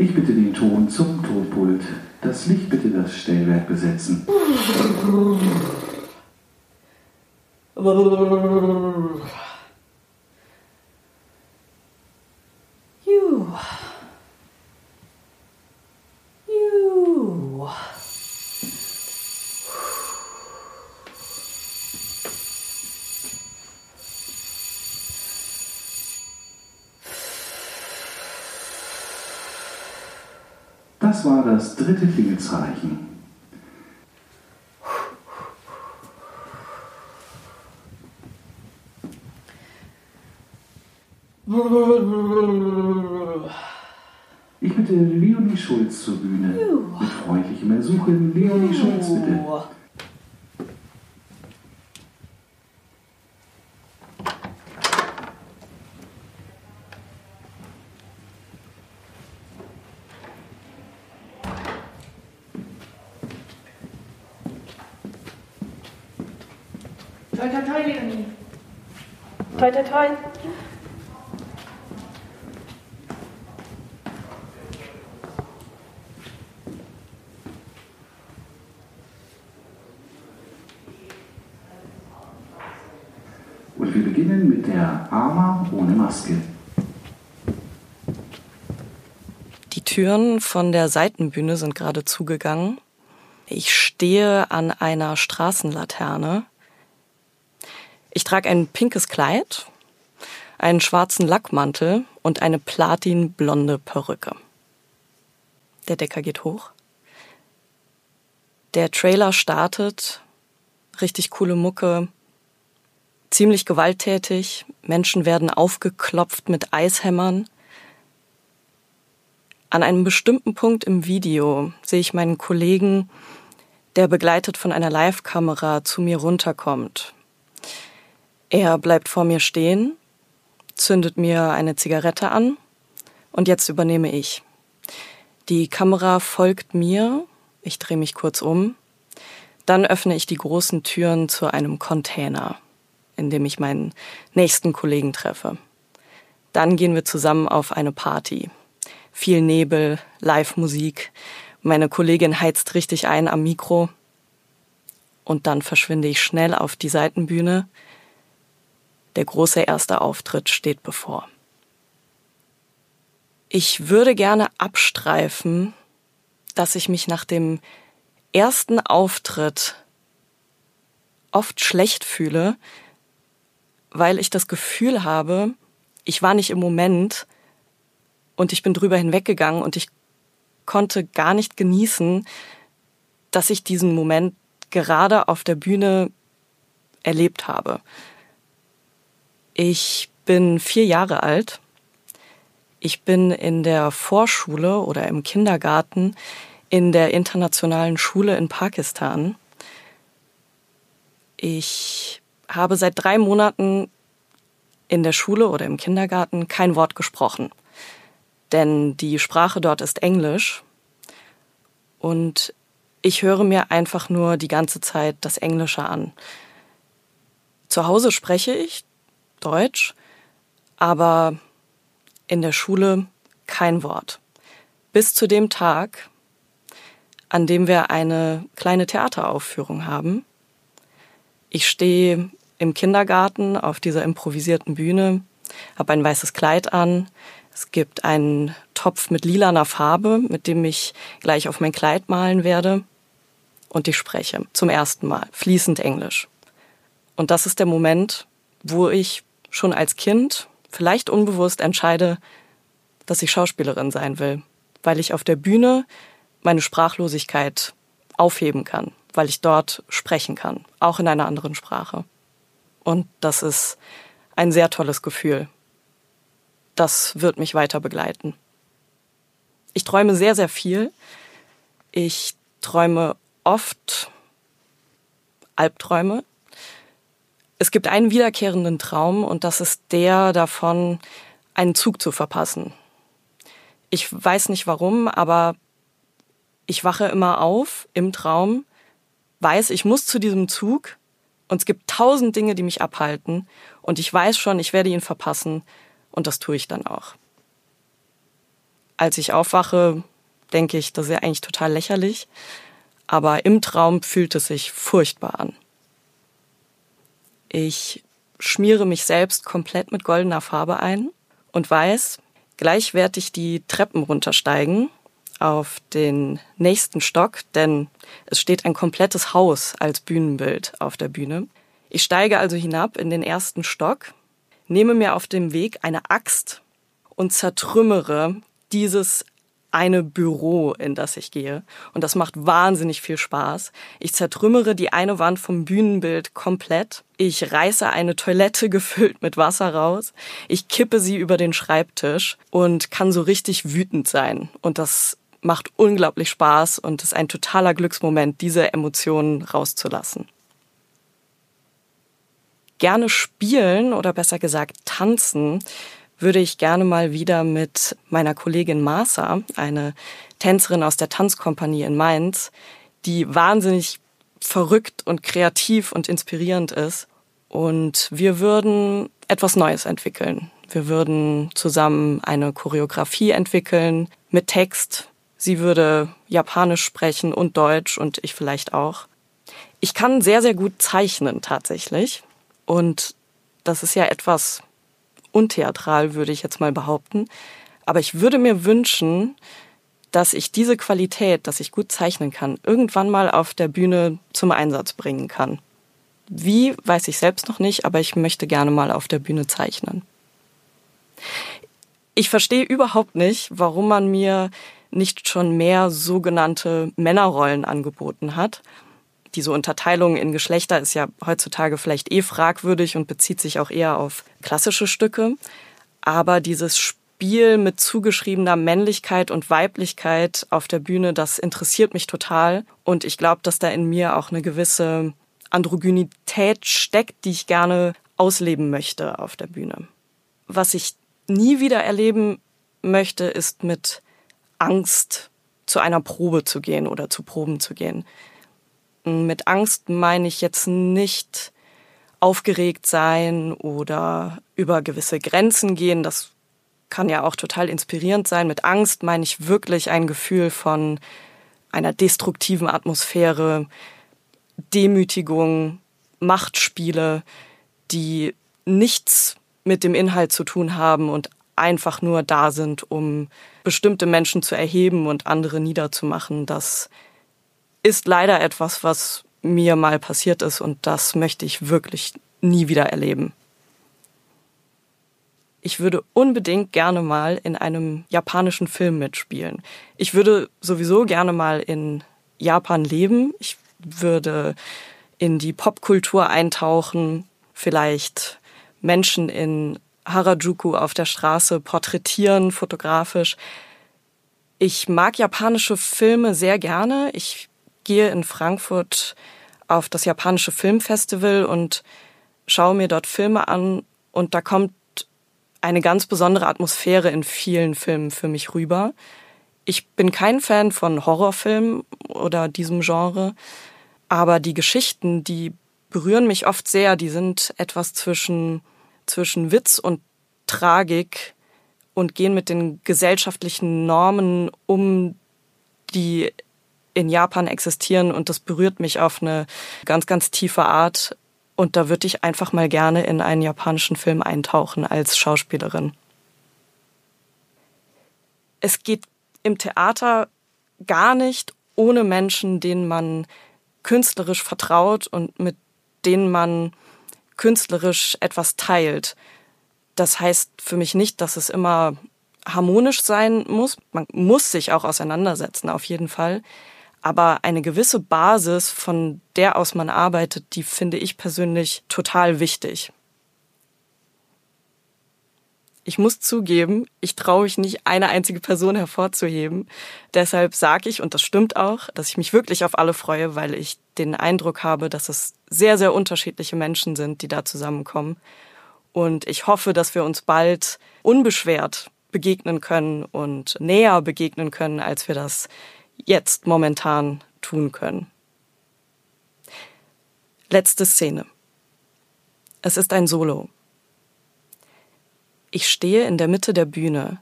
Ich bitte den Ton zum Tonpult. Das Licht bitte das Stellwerk besetzen. Das war das dritte Klingelzeichen. Ich bitte Leonie Schulz zur Bühne. Mit freundlichem Ersuchen, Leonie Schulz bitte. Toi, toi, toi, Leonie. Toi, toi, toi. Und wir beginnen mit der Arma ohne Maske. Die Türen von der Seitenbühne sind gerade zugegangen. Ich stehe an einer Straßenlaterne. Ich trage ein pinkes Kleid, einen schwarzen Lackmantel und eine platinblonde Perücke. Der Decker geht hoch. Der Trailer startet. Richtig coole Mucke. Ziemlich gewalttätig. Menschen werden aufgeklopft mit Eishämmern. An einem bestimmten Punkt im Video sehe ich meinen Kollegen, der begleitet von einer Live-Kamera zu mir runterkommt. Er bleibt vor mir stehen, zündet mir eine Zigarette an und jetzt übernehme ich. Die Kamera folgt mir, ich drehe mich kurz um, dann öffne ich die großen Türen zu einem Container, in dem ich meinen nächsten Kollegen treffe. Dann gehen wir zusammen auf eine Party. Viel Nebel, Live-Musik. Meine Kollegin heizt richtig ein am Mikro. Und dann verschwinde ich schnell auf die Seitenbühne. Der große erste Auftritt steht bevor. Ich würde gerne abstreifen, dass ich mich nach dem ersten Auftritt oft schlecht fühle, weil ich das Gefühl habe, ich war nicht im Moment und ich bin drüber hinweggegangen und ich konnte gar nicht genießen, dass ich diesen Moment gerade auf der Bühne erlebt habe. Ich bin vier Jahre alt. Ich bin in der Vorschule oder im Kindergarten in der internationalen Schule in Pakistan. Ich habe seit drei Monaten in der Schule oder im Kindergarten kein Wort gesprochen. Denn die Sprache dort ist Englisch. Und ich höre mir einfach nur die ganze Zeit das Englische an. Zu Hause spreche ich Deutsch, aber in der Schule kein Wort. Bis zu dem Tag, an dem wir eine kleine Theateraufführung haben. Ich stehe im Kindergarten auf dieser improvisierten Bühne, habe ein weißes Kleid an. Es gibt einen Topf mit lilaner Farbe, mit dem ich gleich auf mein Kleid malen werde. Und ich spreche zum ersten Mal fließend Englisch. Und das ist der Moment, wo ich schon als Kind vielleicht unbewusst entscheide, dass ich Schauspielerin sein will, weil ich auf der Bühne meine Sprachlosigkeit aufheben kann, weil ich dort sprechen kann, auch in einer anderen Sprache. Und das ist ein sehr tolles Gefühl. Das wird mich weiter begleiten. Ich träume sehr, sehr viel. Ich träume oft Albträume. Es gibt einen wiederkehrenden Traum und das ist der davon, einen Zug zu verpassen. Ich weiß nicht warum, aber ich wache immer auf im Traum, weiß, ich muss zu diesem Zug und es gibt tausend Dinge, die mich abhalten und ich weiß schon, ich werde ihn verpassen und das tue ich dann auch. Als ich aufwache, denke ich, das ist ja eigentlich total lächerlich. Aber im Traum fühlt es sich furchtbar an. Ich schmiere mich selbst komplett mit goldener Farbe ein und weiß, gleich werde ich die Treppen runtersteigen auf den nächsten Stock, denn es steht ein komplettes Haus als Bühnenbild auf der Bühne. Ich steige also hinab in den ersten Stock, nehme mir auf dem Weg eine Axt und zertrümmere dieses eine Büro, in das ich gehe. Und das macht wahnsinnig viel Spaß. Ich zertrümmere die eine Wand vom Bühnenbild komplett. Ich reiße eine Toilette gefüllt mit Wasser raus. Ich kippe sie über den Schreibtisch und kann so richtig wütend sein. Und das macht unglaublich Spaß und ist ein totaler Glücksmoment, diese Emotionen rauszulassen. Gerne spielen oder besser gesagt tanzen würde ich gerne mal wieder mit meiner Kollegin Martha, eine Tänzerin aus der Tanzkompanie in Mainz, die wahnsinnig verrückt und kreativ und inspirierend ist. Und wir würden etwas Neues entwickeln. Wir würden zusammen eine Choreografie entwickeln mit Text. Sie würde Japanisch sprechen und Deutsch und ich vielleicht auch. Ich kann sehr, sehr gut zeichnen tatsächlich. Und das ist ja etwas, untheatral, würde ich jetzt mal behaupten. Aber ich würde mir wünschen, dass ich diese Qualität, dass ich gut zeichnen kann, irgendwann mal auf der Bühne zum Einsatz bringen kann. Wie, weiß ich selbst noch nicht, aber ich möchte gerne mal auf der Bühne zeichnen. Ich verstehe überhaupt nicht, warum man mir nicht schon mehr sogenannte Männerrollen angeboten hat diese Unterteilung in Geschlechter ist ja heutzutage vielleicht eh fragwürdig und bezieht sich auch eher auf klassische Stücke. Aber dieses Spiel mit zugeschriebener Männlichkeit und Weiblichkeit auf der Bühne, das interessiert mich total. Und ich glaube, dass da in mir auch eine gewisse Androgynität steckt, die ich gerne ausleben möchte auf der Bühne. Was ich nie wieder erleben möchte, ist mit Angst zu einer Probe zu gehen oder zu Proben zu gehen. Mit Angst meine ich jetzt nicht aufgeregt sein oder über gewisse Grenzen gehen. Das kann ja auch total inspirierend sein. Mit Angst meine ich wirklich ein Gefühl von einer destruktiven Atmosphäre, Demütigung, Machtspiele, die nichts mit dem Inhalt zu tun haben und einfach nur da sind, um bestimmte Menschen zu erheben und andere niederzumachen. Das ist leider etwas, was mir mal passiert ist und das möchte ich wirklich nie wieder erleben. Ich würde unbedingt gerne mal in einem japanischen Film mitspielen. Ich würde sowieso gerne mal in Japan leben. Ich würde in die Popkultur eintauchen, vielleicht Menschen in Harajuku auf der Straße porträtieren, fotografisch. Ich mag japanische Filme sehr gerne. Ich gehe in Frankfurt auf das japanische Filmfestival und schaue mir dort Filme an und da kommt eine ganz besondere Atmosphäre in vielen Filmen für mich rüber. Ich bin kein Fan von Horrorfilmen oder diesem Genre, aber die Geschichten, die berühren mich oft sehr. Die sind etwas zwischen, zwischen Witz und Tragik und gehen mit den gesellschaftlichen Normen um, die in Japan existieren und das berührt mich auf eine ganz, ganz tiefe Art. Und da würde ich einfach mal gerne in einen japanischen Film eintauchen als Schauspielerin. Es geht im Theater gar nicht ohne Menschen, denen man künstlerisch vertraut und mit denen man künstlerisch etwas teilt. Das heißt für mich nicht, dass es immer harmonisch sein muss. Man muss sich auch auseinandersetzen, auf jeden Fall. Aber eine gewisse Basis, von der aus man arbeitet, die finde ich persönlich total wichtig. Ich muss zugeben, ich traue mich nicht, eine einzige Person hervorzuheben. Deshalb sage ich, und das stimmt auch, dass ich mich wirklich auf alle freue, weil ich den Eindruck habe, dass es sehr, sehr unterschiedliche Menschen sind, die da zusammenkommen. Und ich hoffe, dass wir uns bald unbeschwert begegnen können und näher begegnen können, als wir das jetzt momentan tun können. Letzte Szene. Es ist ein Solo. Ich stehe in der Mitte der Bühne.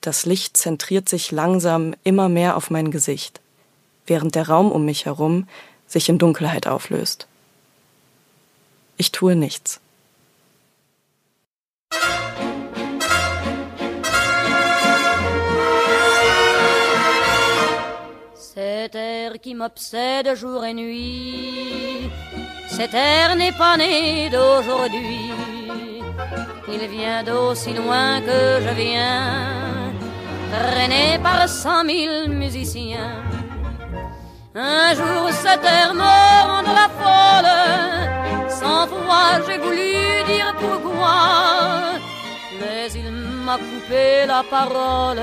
Das Licht zentriert sich langsam immer mehr auf mein Gesicht, während der Raum um mich herum sich in Dunkelheit auflöst. Ich tue nichts. Cet air qui m'obsède jour et nuit, cet air n'est pas né d'aujourd'hui. Il vient d'aussi loin que je viens, traîné par cent mille musiciens. Un jour cet air me rendra folle, sans foi j'ai voulu dire pourquoi, mais il m'a coupé la parole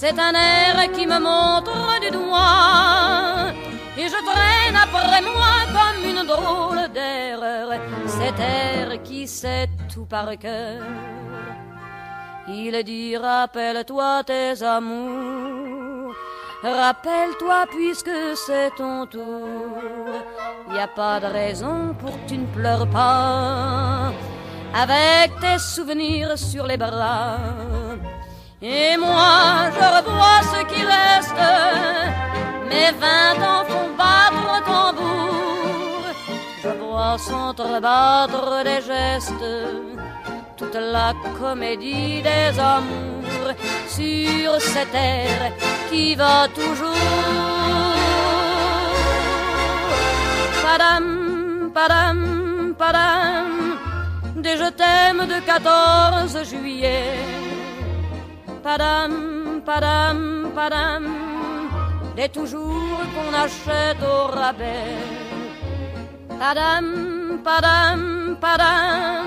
C'est un air qui me montre du doigt et je traîne après moi comme une drôle d'erreur. Cet air qui sait tout par cœur. Il dit rappelle-toi tes amours. Rappelle-toi puisque c'est ton tour. Y a pas de raison pour que tu ne pleures pas. Avec tes souvenirs sur les bras. Et moi, je revois ce qui reste. Mes vingt ans font battre le tambour. Je vois s'entrebattre des gestes. Toute la comédie des amours sur cette terre qui va toujours. Padam, padam, padam, des je t'aime de 14 juillet padam, padam, padam, des toujours qu'on achète au rabais. Padam, padam, padam,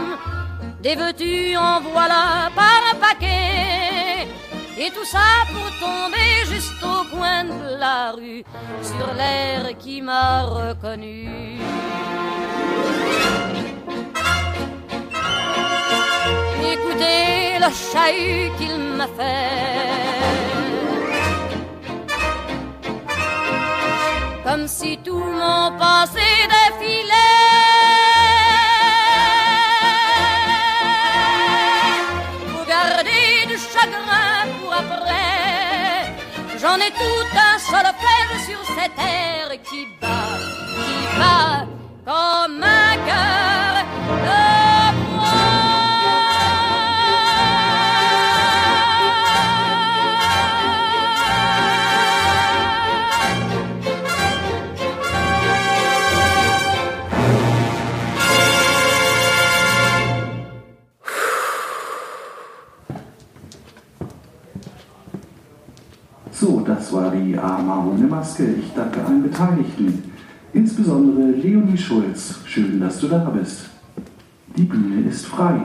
des veux-tu en voilà par un paquet. Et tout ça pour tomber juste au coin de la rue, sur l'air qui m'a reconnu. Écoutez le chahut qu'il m'a fait. Comme si tout mon passé défilait. Faut garder du chagrin pour après. J'en ai tout un solfège sur cette terre qui bat, qui bat comme un cœur Arma ohne Maske. Ich danke allen Beteiligten. Insbesondere Leonie Schulz. Schön, dass du da bist. Die Bühne ist frei.